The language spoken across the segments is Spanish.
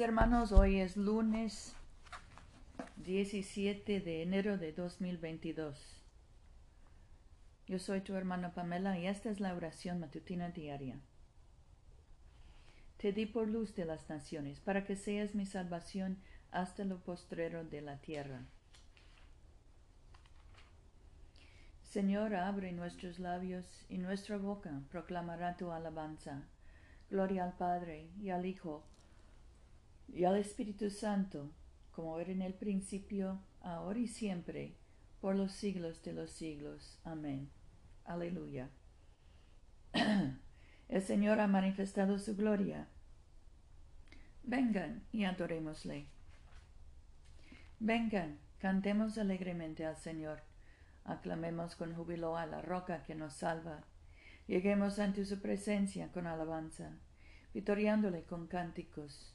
hermanos, hoy es lunes 17 de enero de 2022. Yo soy tu hermana Pamela y esta es la oración matutina diaria. Te di por luz de las naciones, para que seas mi salvación hasta lo postrero de la tierra. Señor, abre nuestros labios y nuestra boca proclamará tu alabanza. Gloria al Padre y al Hijo y al Espíritu Santo, como era en el principio, ahora y siempre, por los siglos de los siglos. Amén. Aleluya. El Señor ha manifestado su gloria. Vengan y adorémosle. Vengan, cantemos alegremente al Señor. Aclamemos con júbilo a la roca que nos salva. Lleguemos ante su presencia con alabanza, vitoriándole con cánticos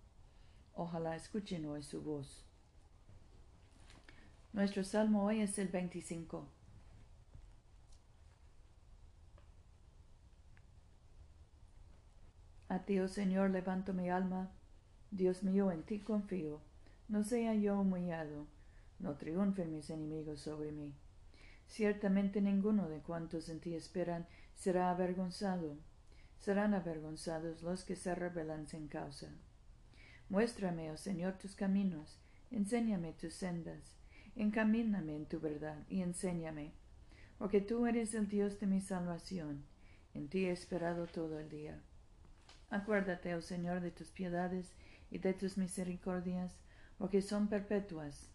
Ojalá escuchen hoy su voz. Nuestro salmo hoy es el 25. A ti, oh Señor, levanto mi alma. Dios mío, en ti confío. No sea yo humillado, no triunfen mis enemigos sobre mí. Ciertamente ninguno de cuantos en ti esperan será avergonzado. Serán avergonzados los que se rebelan sin causa. Muéstrame, oh Señor, tus caminos, enséñame tus sendas, encamíname en tu verdad y enséñame, porque tú eres el Dios de mi salvación, en ti he esperado todo el día. Acuérdate, oh Señor, de tus piedades y de tus misericordias, porque son perpetuas.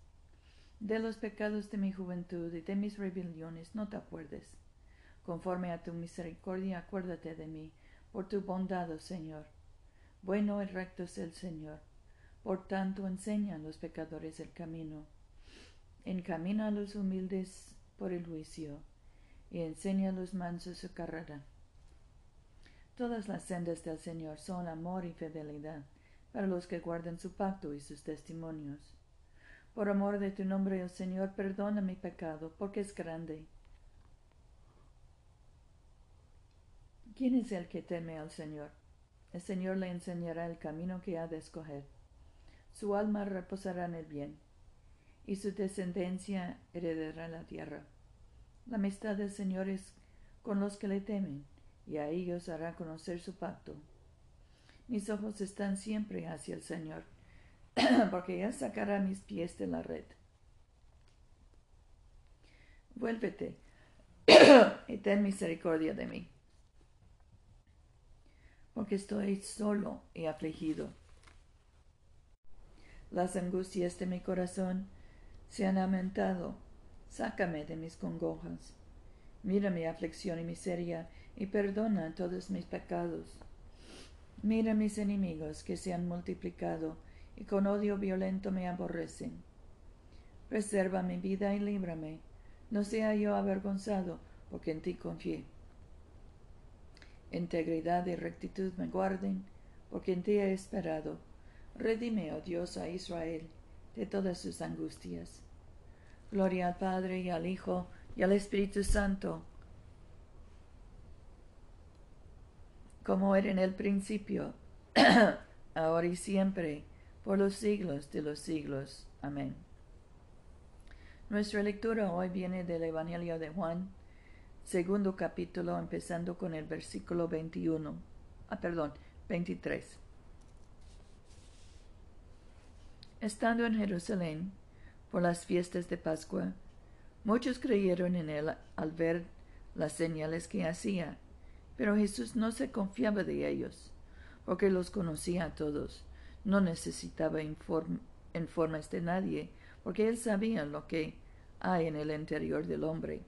De los pecados de mi juventud y de mis rebeliones no te acuerdes. Conforme a tu misericordia, acuérdate de mí, por tu bondad, oh Señor. Bueno y recto es el Señor. Por tanto, enseña a los pecadores el camino. Encamina a los humildes por el juicio y enseña a los mansos su carrera. Todas las sendas del Señor son amor y fidelidad para los que guardan su pacto y sus testimonios. Por amor de tu nombre, oh Señor, perdona mi pecado, porque es grande. ¿Quién es el que teme al Señor? El Señor le enseñará el camino que ha de escoger. Su alma reposará en el bien, y su descendencia heredará la tierra. La amistad del Señor es con los que le temen, y a ellos hará conocer su pacto. Mis ojos están siempre hacia el Señor, porque Él sacará mis pies de la red. Vuélvete y ten misericordia de mí porque estoy solo y afligido. Las angustias de mi corazón se han aumentado. Sácame de mis congojas. Mira mi aflicción y miseria y perdona todos mis pecados. Mira mis enemigos que se han multiplicado y con odio violento me aborrecen. Preserva mi vida y líbrame. No sea yo avergonzado, porque en ti confié integridad y rectitud me guarden, porque en ti he esperado. Redime, oh Dios, a Israel de todas sus angustias. Gloria al Padre y al Hijo y al Espíritu Santo, como era en el principio, ahora y siempre, por los siglos de los siglos. Amén. Nuestra lectura hoy viene del Evangelio de Juan, segundo capítulo, empezando con el versículo 21. Ah, perdón, 23. Estando en Jerusalén por las fiestas de Pascua, muchos creyeron en él al ver las señales que hacía, pero Jesús no se confiaba de ellos, porque los conocía a todos, no necesitaba informes de nadie, porque él sabía lo que hay en el interior del hombre.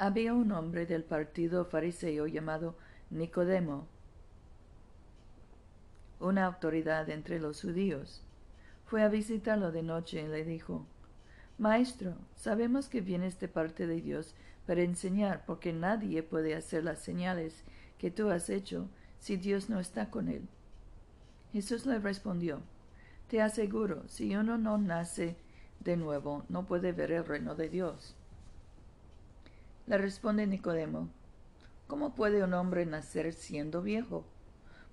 Había un hombre del partido fariseo llamado Nicodemo, una autoridad entre los judíos. Fue a visitarlo de noche y le dijo, Maestro, sabemos que vienes de parte de Dios para enseñar, porque nadie puede hacer las señales que tú has hecho si Dios no está con él. Jesús le respondió, Te aseguro, si uno no nace de nuevo, no puede ver el reino de Dios. Le responde Nicodemo, ¿Cómo puede un hombre nacer siendo viejo?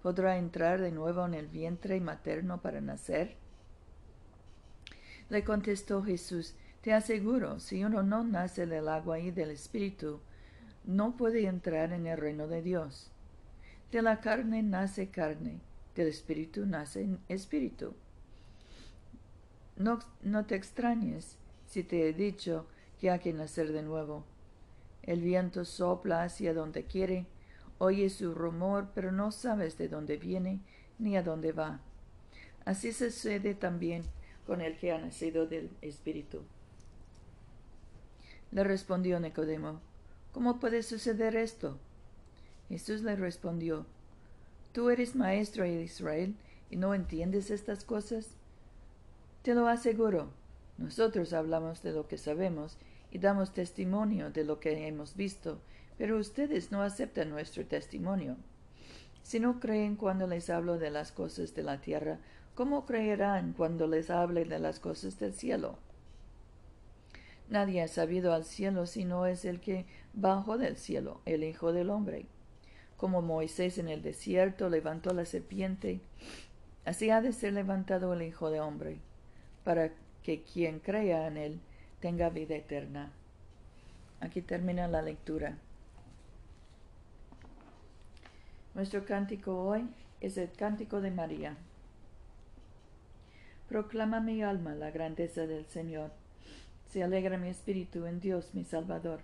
¿Podrá entrar de nuevo en el vientre materno para nacer? Le contestó Jesús, Te aseguro, si uno no nace del agua y del Espíritu, no puede entrar en el reino de Dios. De la carne nace carne, del Espíritu nace Espíritu. No, no te extrañes si te he dicho que hay que nacer de nuevo. El viento sopla hacia donde quiere, oyes su rumor, pero no sabes de dónde viene ni a dónde va. Así sucede también con el que ha nacido del Espíritu. Le respondió Nicodemo, ¿cómo puede suceder esto? Jesús le respondió, ¿tú eres maestro de Israel y no entiendes estas cosas? Te lo aseguro, nosotros hablamos de lo que sabemos y damos testimonio de lo que hemos visto, pero ustedes no aceptan nuestro testimonio. Si no creen cuando les hablo de las cosas de la tierra, ¿cómo creerán cuando les hable de las cosas del cielo? Nadie ha sabido al cielo sino es el que bajó del cielo, el Hijo del Hombre. Como Moisés en el desierto levantó la serpiente, así ha de ser levantado el Hijo del Hombre, para que quien crea en él tenga vida eterna. Aquí termina la lectura. Nuestro cántico hoy es el cántico de María. Proclama mi alma la grandeza del Señor. Se alegra mi espíritu en Dios mi Salvador,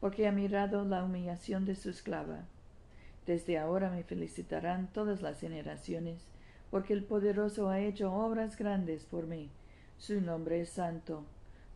porque ha mirado la humillación de su esclava. Desde ahora me felicitarán todas las generaciones, porque el poderoso ha hecho obras grandes por mí. Su nombre es santo.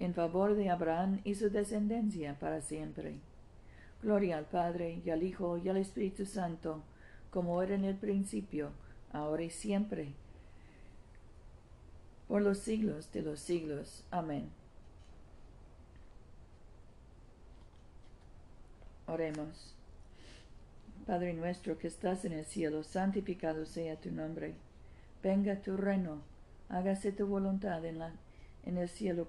en favor de Abraham y su descendencia para siempre. Gloria al Padre y al Hijo y al Espíritu Santo, como era en el principio, ahora y siempre, por los siglos de los siglos. Amén. Oremos. Padre nuestro que estás en el cielo, santificado sea tu nombre. Venga tu reino, hágase tu voluntad en, la, en el cielo,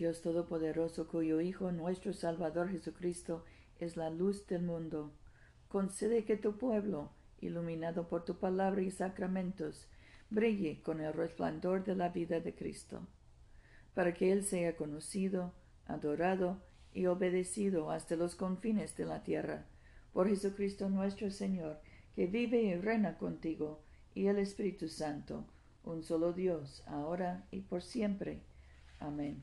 Dios Todopoderoso, cuyo Hijo, nuestro Salvador Jesucristo, es la luz del mundo, concede que tu pueblo, iluminado por tu palabra y sacramentos, brille con el resplandor de la vida de Cristo, para que Él sea conocido, adorado y obedecido hasta los confines de la tierra, por Jesucristo nuestro Señor, que vive y reina contigo, y el Espíritu Santo, un solo Dios, ahora y por siempre. Amén.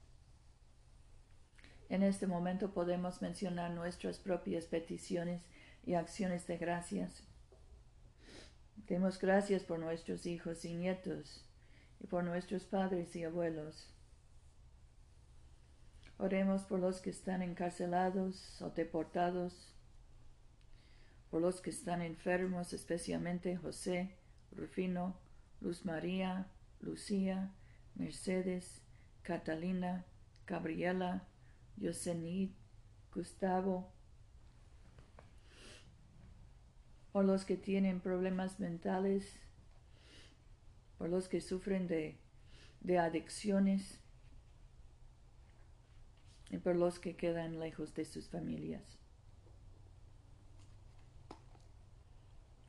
En este momento podemos mencionar nuestras propias peticiones y acciones de gracias Demos gracias por nuestros hijos y nietos y por nuestros padres y abuelos. Oremos por los que están encarcelados o deportados, por los que están enfermos, especialmente José, Rufino, Luz María, Lucía, Mercedes, Catalina, Gabriela, Yosenit, Gustavo, o los que tienen problemas mentales, por los que sufren de, de adicciones, y por los que quedan lejos de sus familias.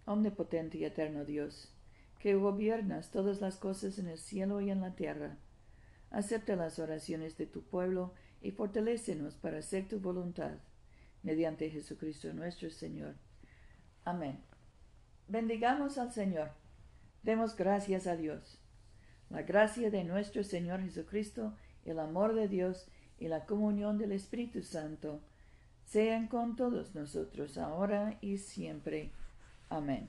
Omnipotente y eterno Dios, que gobiernas todas las cosas en el cielo y en la tierra, acepta las oraciones de tu pueblo y fortalécenos para hacer tu voluntad, mediante Jesucristo nuestro Señor. Amén. Bendigamos al Señor. Demos gracias a Dios. La gracia de nuestro Señor Jesucristo, el amor de Dios y la comunión del Espíritu Santo sean con todos nosotros ahora y siempre. Amén.